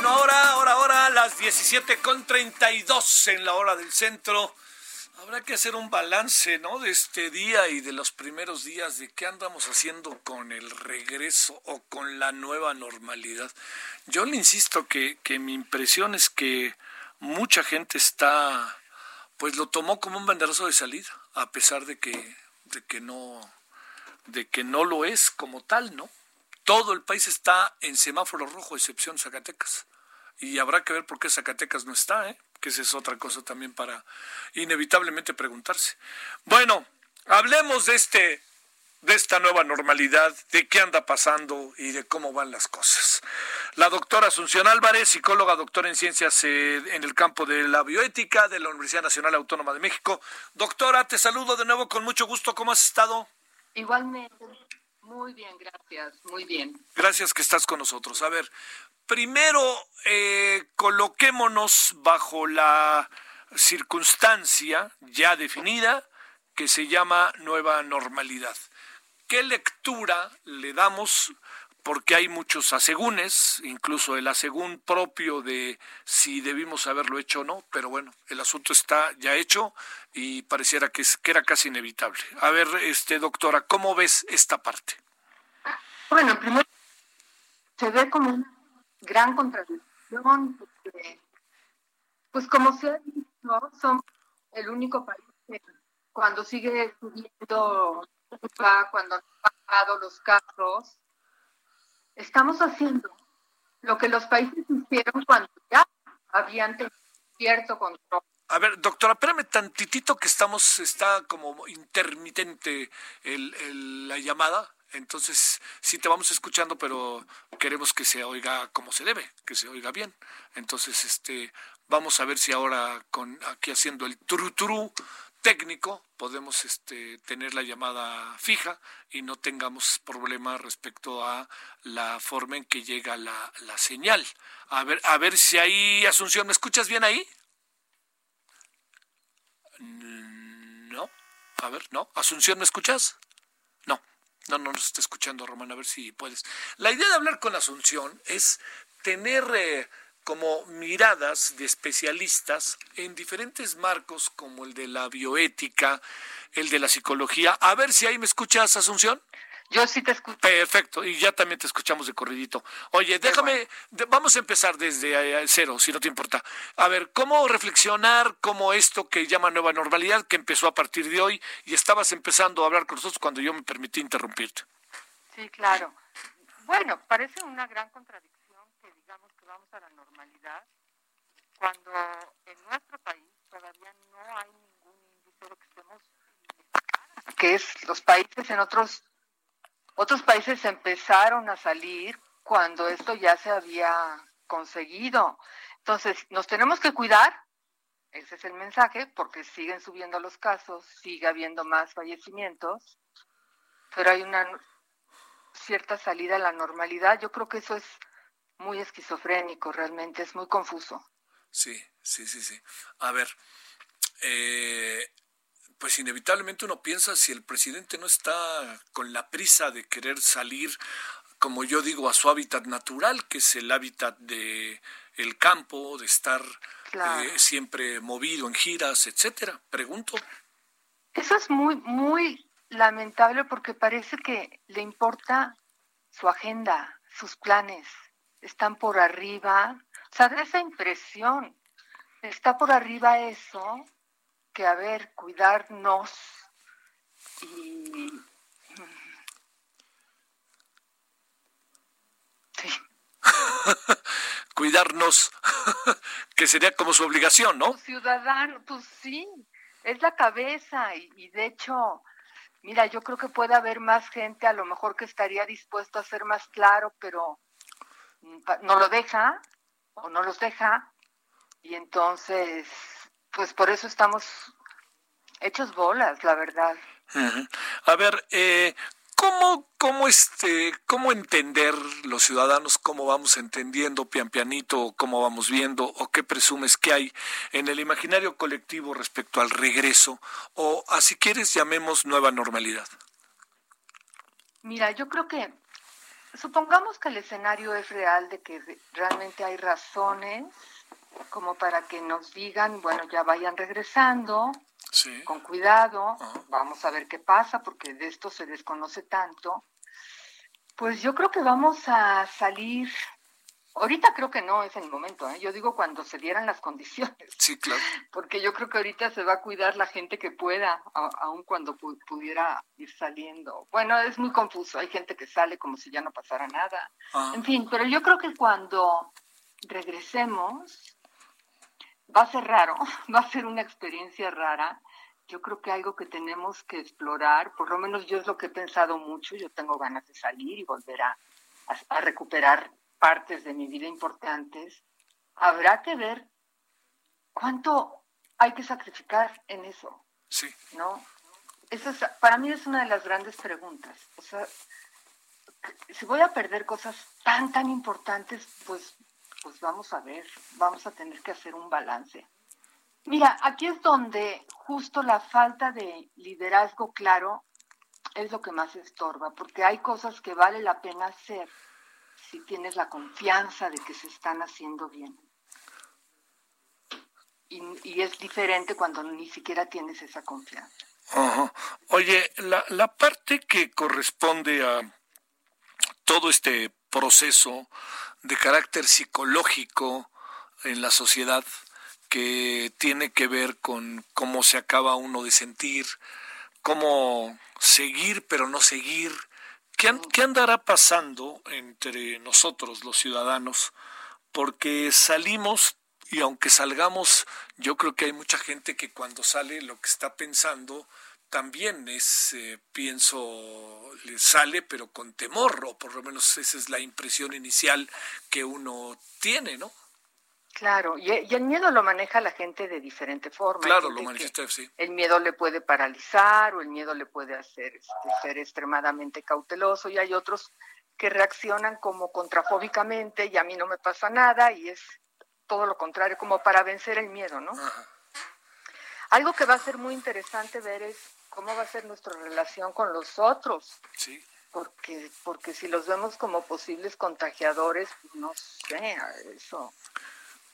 ahora, ahora, ahora, las 17 con 32 en la hora del centro. Habrá que hacer un balance, ¿no? De este día y de los primeros días, de qué andamos haciendo con el regreso o con la nueva normalidad. Yo le insisto que, que mi impresión es que mucha gente está, pues lo tomó como un banderazo de salida, a pesar de que, de que no, de que no lo es como tal, ¿no? Todo el país está en semáforo rojo, excepción Zacatecas y habrá que ver por qué Zacatecas no está, ¿eh? Que esa es otra cosa también para inevitablemente preguntarse. Bueno, hablemos de este de esta nueva normalidad, de qué anda pasando y de cómo van las cosas. La doctora Asunción Álvarez, psicóloga, doctora en ciencias eh, en el campo de la bioética de la Universidad Nacional Autónoma de México. Doctora, te saludo de nuevo con mucho gusto. ¿Cómo has estado? Igualmente. Muy bien, gracias. Muy bien. Gracias que estás con nosotros. A ver, Primero, eh, coloquémonos bajo la circunstancia ya definida que se llama nueva normalidad. ¿Qué lectura le damos? Porque hay muchos asegúnes, incluso el asegún propio de si debimos haberlo hecho o no, pero bueno, el asunto está ya hecho y pareciera que, que era casi inevitable. A ver, este doctora, ¿cómo ves esta parte? Bueno, primero se ve como una gran contradicción, porque, pues como se ha dicho, somos el único país que cuando sigue subiendo, cuando han bajado los casos, estamos haciendo lo que los países hicieron cuando ya habían tenido cierto control. A ver, doctora, espérame tantitito que estamos, está como intermitente el, la llamada. Entonces, sí te vamos escuchando, pero queremos que se oiga como se debe, que se oiga bien. Entonces, este, vamos a ver si ahora con aquí haciendo el trutru técnico podemos este, tener la llamada fija y no tengamos problema respecto a la forma en que llega la, la señal. A ver, a ver si ahí, Asunción, ¿me escuchas bien ahí? No. A ver, no. Asunción, ¿me escuchas? No, no nos está escuchando, Román, a ver si puedes. La idea de hablar con Asunción es tener eh, como miradas de especialistas en diferentes marcos como el de la bioética, el de la psicología. A ver si ahí me escuchas, Asunción. Yo sí te escucho. Perfecto, y ya también te escuchamos de corridito. Oye, déjame, vamos a empezar desde eh, cero, si no te importa. A ver, ¿cómo reflexionar como esto que llama nueva normalidad, que empezó a partir de hoy, y estabas empezando a hablar con nosotros cuando yo me permití interrumpirte? Sí, claro. Bueno, parece una gran contradicción que digamos que vamos a la normalidad cuando en nuestro país todavía no hay ningún índice de que estemos que es los países en otros otros países empezaron a salir cuando esto ya se había conseguido. Entonces, nos tenemos que cuidar, ese es el mensaje, porque siguen subiendo los casos, sigue habiendo más fallecimientos, pero hay una cierta salida a la normalidad. Yo creo que eso es muy esquizofrénico, realmente, es muy confuso. Sí, sí, sí, sí. A ver, eh, pues inevitablemente uno piensa si el presidente no está con la prisa de querer salir, como yo digo, a su hábitat natural, que es el hábitat de el campo, de estar eh, siempre movido en giras, etcétera. Pregunto. Eso es muy, muy lamentable porque parece que le importa su agenda, sus planes, están por arriba. O sea, de esa impresión, está por arriba eso, que a ver, cuidarnos y... Sí. cuidarnos, que sería como su obligación, ¿no? Ciudadano, pues sí, es la cabeza y, de hecho, mira, yo creo que puede haber más gente a lo mejor que estaría dispuesto a ser más claro, pero no lo deja o no los deja y entonces, pues por eso estamos hechos bolas, la verdad. A ver, eh, ¿Cómo, cómo, este, ¿Cómo entender los ciudadanos, cómo vamos entendiendo pian pianito, cómo vamos viendo, o qué presumes que hay en el imaginario colectivo respecto al regreso, o así quieres llamemos nueva normalidad? Mira, yo creo que, supongamos que el escenario es real, de que realmente hay razones como para que nos digan, bueno, ya vayan regresando, con cuidado, vamos a ver qué pasa, porque de esto se desconoce tanto. Pues yo creo que vamos a salir, ahorita creo que no es el momento, ¿eh? yo digo cuando se dieran las condiciones. Sí, claro. Porque yo creo que ahorita se va a cuidar la gente que pueda, aun cuando pudiera ir saliendo. Bueno, es muy confuso, hay gente que sale como si ya no pasara nada. En fin, pero yo creo que cuando regresemos, va a ser raro, va a ser una experiencia rara. Yo creo que algo que tenemos que explorar, por lo menos yo es lo que he pensado mucho, yo tengo ganas de salir y volver a, recuperar partes de mi vida importantes. Habrá que ver cuánto hay que sacrificar en eso. Sí. ¿No? Eso es, para mí es una de las grandes preguntas. O sea, si voy a perder cosas tan, tan importantes, pues pues vamos a ver, vamos a tener que hacer un balance. Mira, aquí es donde justo la falta de liderazgo claro es lo que más estorba, porque hay cosas que vale la pena hacer si tienes la confianza de que se están haciendo bien. Y, es diferente cuando ni siquiera tienes esa confianza. Oye, la, la parte que corresponde a todo este proceso de carácter psicológico en la sociedad que tiene que ver con cómo se acaba uno de sentir, cómo seguir pero no seguir. ¿Qué, ¿Qué, andará pasando entre nosotros los ciudadanos? Porque salimos y aunque salgamos, yo creo que hay mucha gente que cuando sale lo que está pensando también es, eh, pienso, le sale, pero con temor, o por lo menos esa es la impresión inicial que uno tiene, ¿no? Claro, y, el miedo lo maneja la gente de diferente forma. Claro, lo maneja sí. El miedo le puede paralizar o el miedo le puede hacer este, ser extremadamente cauteloso y hay otros que reaccionan como contrafóbicamente y a mí no me pasa nada y es todo lo contrario, como para vencer el miedo, ¿no? Algo que va a ser muy interesante ver es cómo va a ser nuestra relación con los otros. Sí. Porque, porque si los vemos como posibles contagiadores, pues no sé, eso,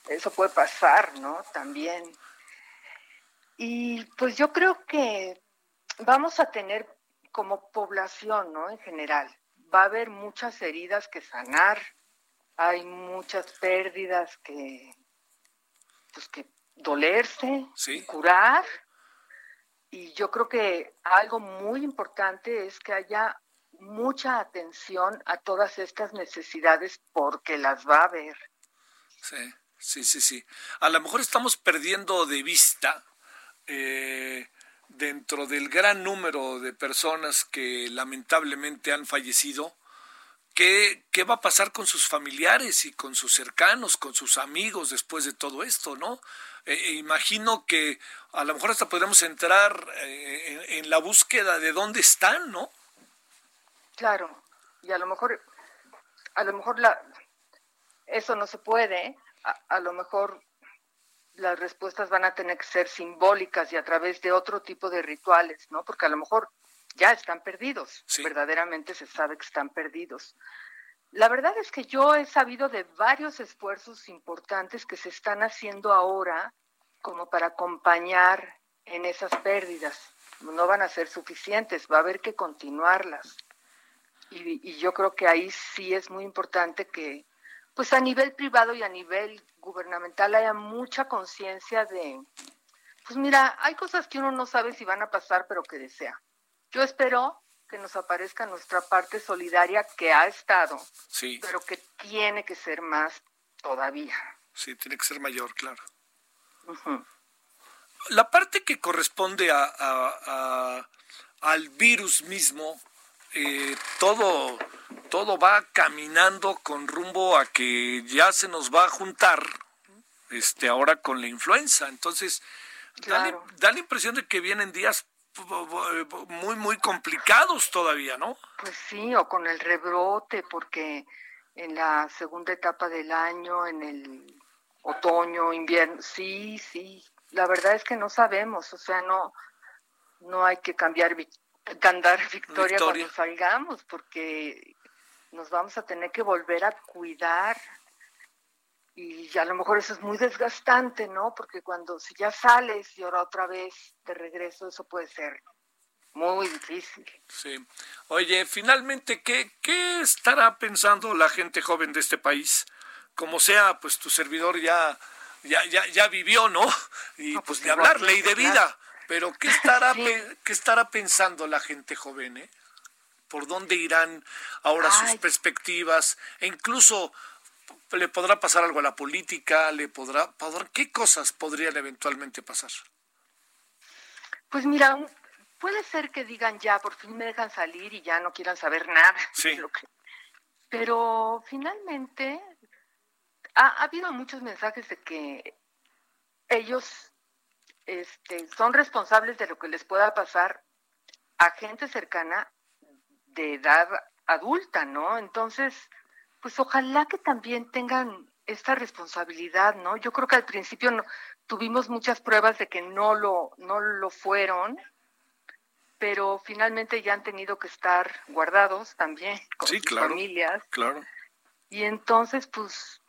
eso puede pasar, ¿no? También. Y pues yo creo que vamos a tener como población, ¿no? En general, va a haber muchas heridas que sanar, hay muchas pérdidas que, pues que dolerse, curar y yo creo que algo muy importante es que haya mucha atención a todas estas necesidades porque las va a haber. Sí, sí, sí, sí. A lo mejor estamos perdiendo de vista eh, dentro del gran número de personas que lamentablemente han fallecido, ¿Qué, ¿qué, va a pasar con sus familiares y con sus cercanos, con sus amigos después de todo esto, no? eh, imagino que a lo mejor hasta podremos entrar eh, en, la búsqueda de dónde están, ¿no? Claro, y a lo mejor, a lo mejor la, eso no se puede, a, lo mejor las respuestas van a tener que ser simbólicas y a través de otro tipo de rituales, ¿no? Porque a lo mejor ya están perdidos, verdaderamente se sabe que están perdidos. La verdad es que yo he sabido de varios esfuerzos importantes que se están haciendo ahora como para acompañar en esas pérdidas. No van a ser suficientes, va a haber que continuarlas. Y, y yo creo que ahí sí es muy importante que, pues a nivel privado y a nivel gubernamental haya mucha conciencia de, pues mira, hay cosas que uno no sabe si van a pasar, pero que desea. Yo espero que nos aparezca nuestra parte solidaria que ha estado, sí. pero que tiene que ser más todavía. Sí, tiene que ser mayor, claro. La parte que corresponde a, al virus mismo, eh, todo, todo va caminando con rumbo a que ya se nos va a juntar este ahora con la influenza. Entonces, da, la impresión de que vienen días muy, muy complicados todavía, ¿no? Pues sí, o con el rebrote, porque en la segunda etapa del año, en el otoño, invierno, sí, sí, la verdad es que no sabemos, o sea, no, no hay que cambiar, cantar victoria, victoria cuando salgamos, porque nos vamos a tener que volver a cuidar y a lo mejor eso es muy desgastante, ¿no? Porque cuando si ya sales y ahora otra vez de regreso, eso puede ser muy difícil. Sí. Oye, finalmente, ¿qué, qué estará pensando la gente joven de este país? Como sea, pues tu servidor ya, ya, ya, ya vivió, ¿no? Y pues, de hablar, ley de vida. Pero ¿qué estará, ¿qué estará pensando la gente joven, eh? ¿Por dónde irán ahora sus perspectivas? E incluso le podrá pasar algo a la política, le podrá, ¿qué cosas podrían eventualmente pasar? Pues mira, puede ser que digan ya, por fin me dejan salir y ya no quieran saber nada. Sí. pero finalmente ha, habido muchos mensajes de que ellos este, son responsables de lo que les pueda pasar a gente cercana de edad adulta, ¿no? Entonces, pues ojalá que también tengan esta responsabilidad, ¿no? Yo creo que al principio no, tuvimos muchas pruebas de que no lo, no lo fueron, pero finalmente ya han tenido que estar guardados también con sus familias. Claro. Y entonces, pues,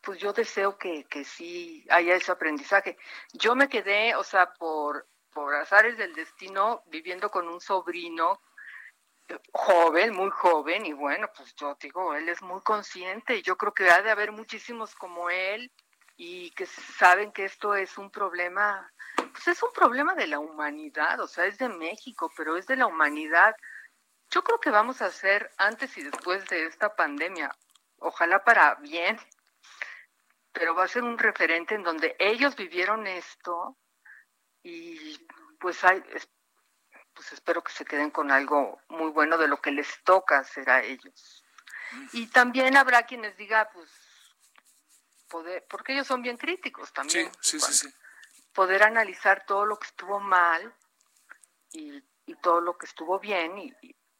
pues yo deseo que, que sí haya ese aprendizaje. Yo me quedé, o sea, por, por azares del destino, viviendo con un sobrino joven, muy joven, y bueno, pues yo digo, él es muy consciente y yo creo que ha de haber muchísimos como él y que saben que esto es un problema, pues es un problema de la humanidad, o sea, es de México, pero es de la humanidad. Yo creo que vamos a hacer antes y después de esta pandemia, ojalá para bien, pero va a ser un referente en donde ellos vivieron esto y pues hay, pues espero que se queden con algo muy bueno de lo que les toca hacer a ellos. Y también habrá quienes digan, pues, poder, porque ellos son bien críticos también. Sí, sí, sí, Poder analizar todo lo que estuvo mal y, todo lo que estuvo bien y,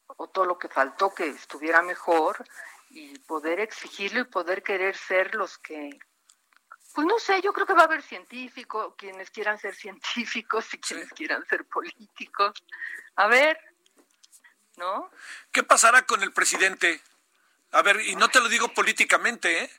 o todo lo que faltó que estuviera mejor y poder exigirlo y poder querer ser los que pues no sé, yo creo que va a haber científicos, quienes quieran ser científicos y quienes quieran ser políticos. A ver, ¿no? ¿Qué pasará con el presidente? A ver, y no te lo digo políticamente, ¿eh?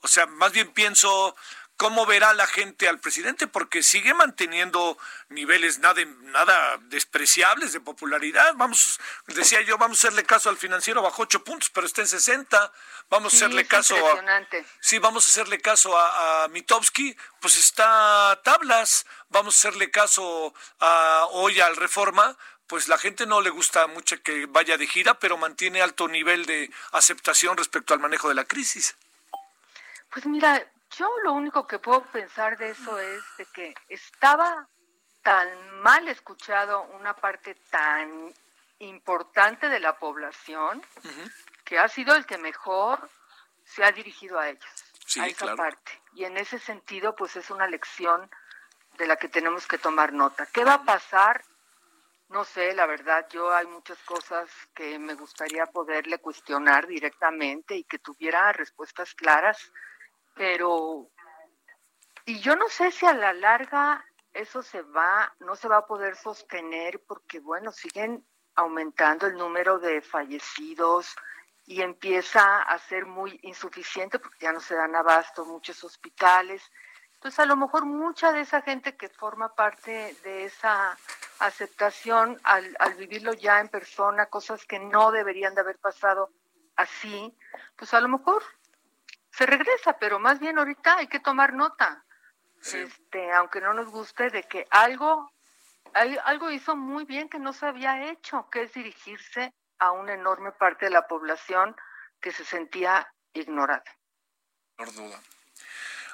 O sea, más bien pienso cómo verá la gente al presidente, porque sigue manteniendo niveles nada, nada despreciables de popularidad. Vamos, decía yo, vamos a hacerle caso al financiero bajo ocho puntos, pero está en 60. Vamos a hacerle caso a. Sí, vamos a hacerle caso a, a Mitowski, pues está a tablas. Vamos a hacerle caso a hoy al Reforma, pues la gente no le gusta mucho que vaya de gira, pero mantiene alto nivel de aceptación respecto al manejo de la crisis. Pues mira, yo lo único que puedo pensar de eso es de que estaba tan mal escuchado una parte tan importante de la población que ha sido el que mejor se ha dirigido a ellos. a esa parte. Y en ese sentido, pues es una lección de la que tenemos que tomar nota. ¿Qué va a pasar? No sé, la verdad, yo hay muchas cosas que me gustaría poderle cuestionar directamente y que tuviera respuestas claras, pero y yo no sé si a la larga eso se va, no se va a poder sostener porque, bueno, siguen aumentando el número de fallecidos y empieza a ser muy insuficiente porque ya no se dan abasto muchos hospitales. Entonces, a lo mejor mucha de esa gente que forma parte de esa aceptación al, al vivirlo ya en persona, cosas que no deberían de haber pasado así, pues a lo mejor se regresa, pero más bien ahorita hay que tomar nota este, aunque no nos guste, de que algo, algo hizo muy bien que no se había hecho, que es dirigirse a una enorme parte de la población que se sentía ignorada. Por duda.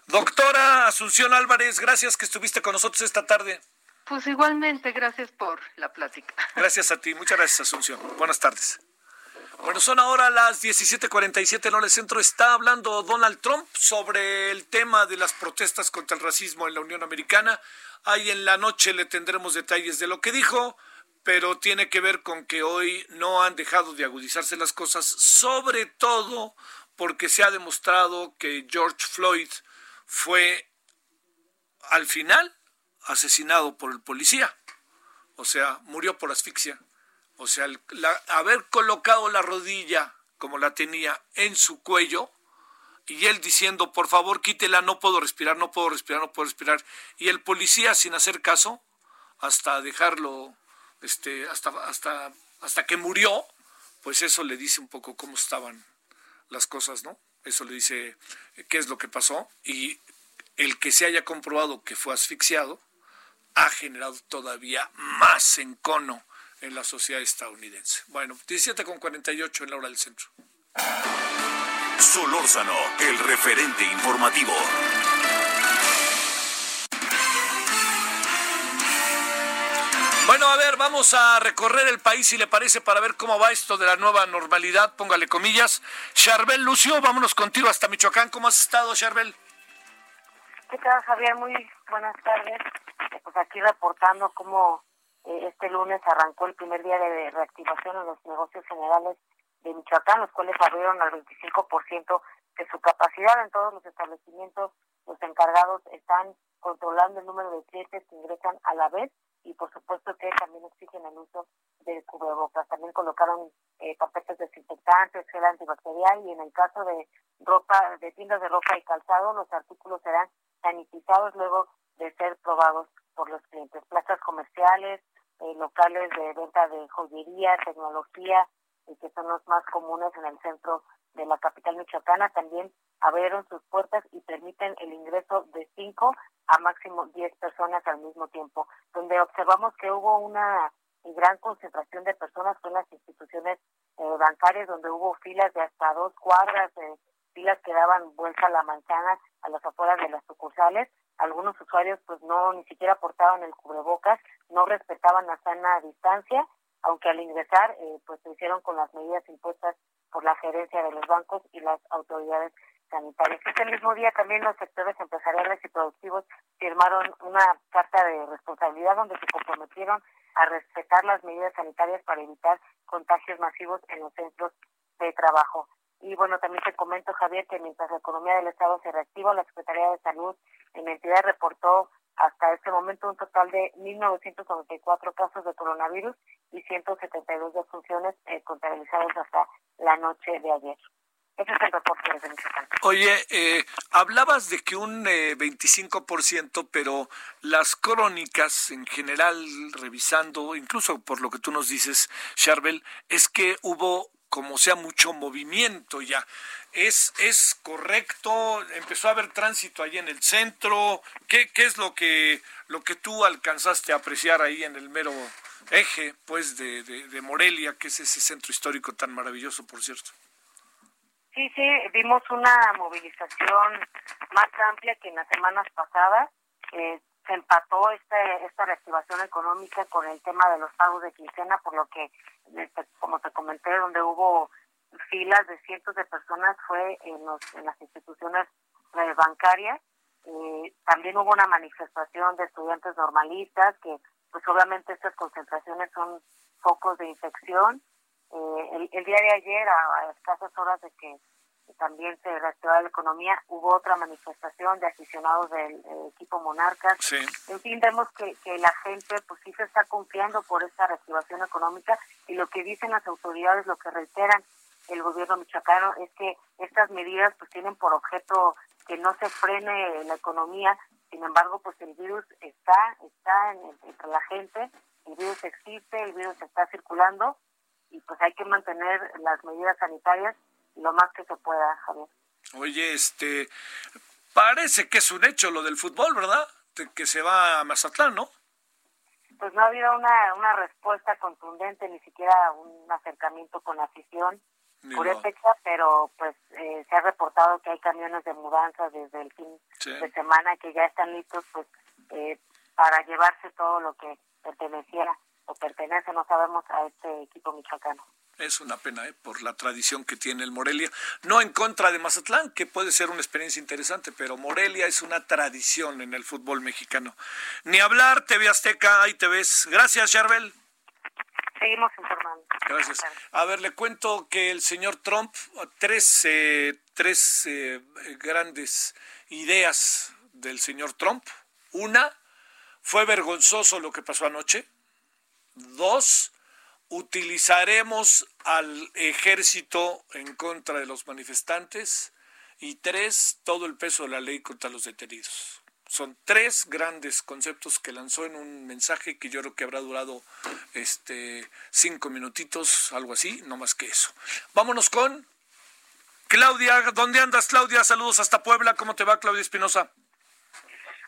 Doctora Asunción Álvarez, gracias que estuviste con nosotros esta tarde. Pues igualmente, gracias por la plática. Gracias a ti, muchas gracias Asunción. Buenas tardes. Bueno, son ahora las 17:47 en hora centro. Está hablando Donald Trump sobre el tema de las protestas contra el racismo en la Unión Americana. Ahí en la noche le tendremos detalles de lo que dijo, pero tiene que ver con que hoy no han dejado de agudizarse las cosas, sobre todo porque se ha demostrado que George Floyd fue al final asesinado por el policía. O sea, murió por asfixia. O sea, haber colocado la rodilla como la tenía en su cuello y él diciendo, por favor, quítela, no puedo respirar, no puedo respirar, no puedo respirar. Y el policía sin hacer caso, hasta dejarlo, este, hasta, hasta, hasta que murió, pues eso le dice un poco cómo estaban las cosas, ¿no? Eso le dice qué es lo que pasó y el que se haya comprobado que fue asfixiado ha generado todavía más encono en la sociedad estadounidense. Bueno, 17 con 48 en la hora del centro. Solórzano, el referente informativo. Bueno, a ver, vamos a recorrer el país, si le parece, para ver cómo va esto de la nueva normalidad, póngale comillas. Charbel Lucio, vámonos contigo hasta Michoacán. ¿Cómo has estado, Charbel? ¿Qué tal, Javier? Muy buenas tardes. Pues aquí reportando cómo este lunes arrancó el primer día de reactivación en los negocios generales de Michoacán, los cuales abrieron al 25% de su capacidad en todos los establecimientos. Los encargados están controlando el número de clientes que ingresan a la vez y por supuesto que también exigen el uso del cubrebocas. También colocaron eh, papeles desinfectantes, gel antibacterial y en el caso de ropa, de tiendas de ropa y calzado, los artículos serán sanitizados luego de ser probados por los clientes. Plazas comerciales, eh, locales de venta de joyería, tecnología, y que son los más comunes en el centro de la capital michoacana, también abrieron sus puertas y permiten el ingreso de cinco a máximo diez personas al mismo tiempo, donde observamos que hubo una gran concentración de personas con las instituciones eh, bancarias, donde hubo filas de hasta dos cuadras, eh, filas que daban vuelta a la manzana a las afueras de las sucursales, algunos usuarios pues no ni siquiera portaban el cubrebocas, no respetaban la sana distancia, aunque al ingresar eh, pues se hicieron con las medidas impuestas por la gerencia de los bancos y las autoridades sanitarias. Ese mismo día también los sectores empresariales y productivos firmaron una carta de responsabilidad donde se comprometieron a respetar las medidas sanitarias para evitar contagios masivos en los centros de trabajo. Y bueno, también te comento, Javier, que mientras la economía del Estado se reactiva, la Secretaría de Salud en entidad reportó hasta este momento un total de 1.994 casos de coronavirus y 172 defunciones eh, contabilizados hasta la noche de ayer. Ese es el. Oye, eh, hablabas de que un eh, 25%, pero las crónicas en general, revisando, incluso por lo que tú nos dices, Charbel, es que hubo como sea mucho movimiento ya. ¿Es, es correcto? ¿Empezó a haber tránsito ahí en el centro? ¿Qué, qué es lo que, lo que tú alcanzaste a apreciar ahí en el mero eje pues de, de, Morelia, que es ese centro histórico tan maravilloso, por cierto? Sí, sí, vimos una movilización más amplia que en las semanas pasadas. Eh, empató este, esta reactivación económica con el tema de los pagos de quincena, por lo que, este, como te comenté, donde hubo filas de cientos de personas fue en, los, en las instituciones bancarias. Eh, también hubo una manifestación de estudiantes normalistas que, pues obviamente estas concentraciones son focos de infección. Eh, el, día de ayer, a, escasas horas de que también se reactivara la economía, hubo otra manifestación de aficionados del eh, equipo Monarcas. En fin, vemos que, que la gente pues sí se está confiando por esta reactivación económica y lo que dicen las autoridades, lo que reiteran el gobierno michoacano es que estas medidas pues tienen por objeto que no se frene la economía, sin embargo pues el virus está, está entre la gente, el virus existe, el virus está circulando y pues hay que mantener las medidas sanitarias lo más que se pueda, Javier. Oye, este, parece que es un hecho lo del fútbol, ¿verdad? que se va a Mazatlán, ¿no? Pues no ha habido una, una respuesta contundente, ni siquiera un acercamiento con afición por fecha, pero pues eh, se ha reportado que hay camiones de mudanza desde el fin de semana que ya están listos pues eh, para llevarse todo lo que perteneciera o pertenece, no sabemos, a este equipo michoacano. Es una pena, ¿eh? por la tradición que tiene el Morelia. No en contra de Mazatlán, que puede ser una experiencia interesante, pero Morelia es una tradición en el fútbol mexicano. Ni hablar, TV Azteca, ahí te ves. Gracias, Charbel. Seguimos informando. Gracias. A ver, le cuento que el señor Trump, tres, eh, tres eh, grandes ideas del señor Trump. Una, fue vergonzoso lo que pasó anoche. Dos, utilizaremos al ejército en contra de los manifestantes. Y tres, todo el peso de la ley contra los detenidos. Son tres grandes conceptos que lanzó en un mensaje que yo creo que habrá durado este cinco minutitos, algo así, no más que eso. Vámonos con Claudia. ¿Dónde andas, Claudia? Saludos hasta Puebla. ¿Cómo te va, Claudia Espinosa?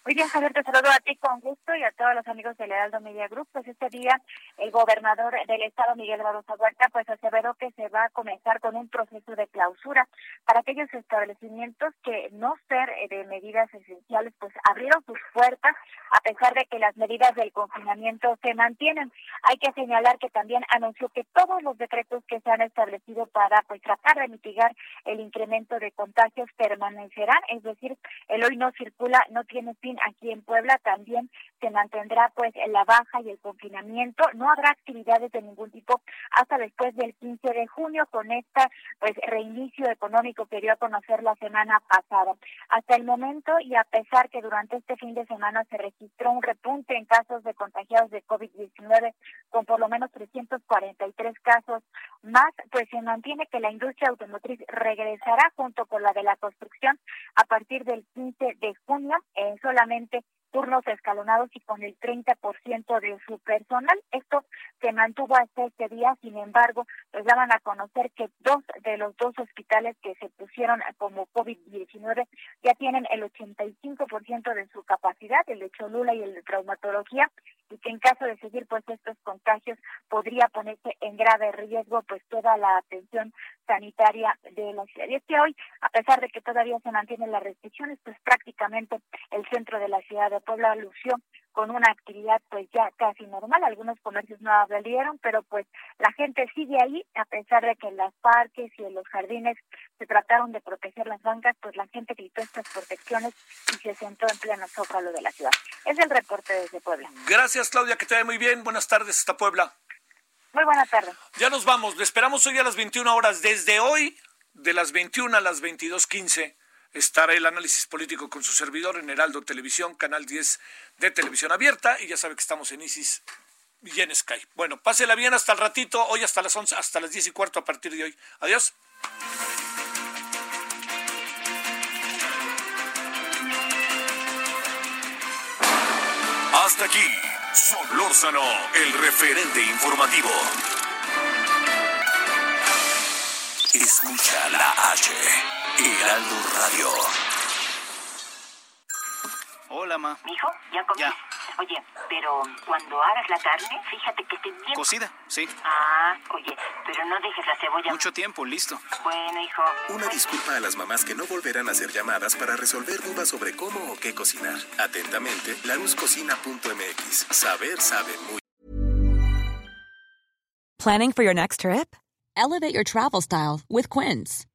Muy bien, Javier, te saludo a ti con gusto y a todos los amigos del Heraldo Media Group. Pues este día el gobernador del estado, Miguel Barroso Huerta, pues aseveró que se va a comenzar con un proceso de clausura para aquellos establecimientos que no ser eh, de medidas esenciales, pues abrieron sus puertas a pesar de que las medidas del confinamiento se mantienen. Hay que señalar que también anunció que todos los decretos que se han establecido para pues tratar de mitigar el incremento de contagios permanecerán, es decir, el hoy no circula, no tiene fin aquí en Puebla también se mantendrá pues la baja y el confinamiento. No habrá actividades de ningún tipo hasta después del 15 de junio con esta pues reinicio económico que dio a conocer la semana pasada. Hasta el momento y a pesar que durante este fin de semana se registró un repunte en casos de contagiados de COVID-19 con por lo menos 343 casos más, pues se mantiene que la industria automotriz regresará junto con la de la construcción a partir del 15 de junio en solamente turnos escalonados y con el 30% de su personal. Esto se mantuvo hasta este día, sin embargo, pues daban a conocer que dos de los dos hospitales que se pusieron como COVID-19 ya tienen el 85% de su capacidad, el de Cholula y el de traumatología, y que en caso de seguir pues estos contagios podría ponerse en grave riesgo pues toda la atención sanitaria de la ciudad. Y es que hoy, a pesar de que todavía se mantienen las restricciones, pues prácticamente el centro de la ciudad de Puebla lució con una actividad pues ya casi normal. Algunos comercios no abrieron, pero pues la gente sigue ahí, a pesar de que en los parques y en los jardines se trataron de proteger las bancas, pues la gente quitó estas protecciones y se sentó en pleno zócalo de la ciudad. Es el reporte desde Puebla. Gracias, Claudia, que te vaya muy bien. Buenas tardes hasta Puebla. Muy buenas tardes. Ya nos vamos. Le esperamos hoy a las 21 horas. Desde hoy, de las 21 a las 22.15 estará el análisis político con su servidor en Heraldo Televisión, Canal 10 de Televisión Abierta, y ya sabe que estamos en ISIS y en Sky. Bueno, pásela bien hasta el ratito, hoy hasta las 11, hasta las 10 y cuarto a partir de hoy. Adiós. Hasta aquí, Solórzano, el referente informativo. Escucha la H. Heraldo Radio. Hola, ma. ¿Mijo? ¿Ya comí? Ya. Oye, pero cuando hagas la carne, fíjate que esté bien... Cocida, sí. Ah, oye, pero no dejes la cebolla... Mucho tiempo, listo. Bueno, hijo. Una disculpa a las mamás que no volverán a hacer llamadas para resolver dudas sobre cómo o qué cocinar. Atentamente, laruscocina.mx. Saber sabe muy... Planning for your next trip? Elevate your travel style with Quince.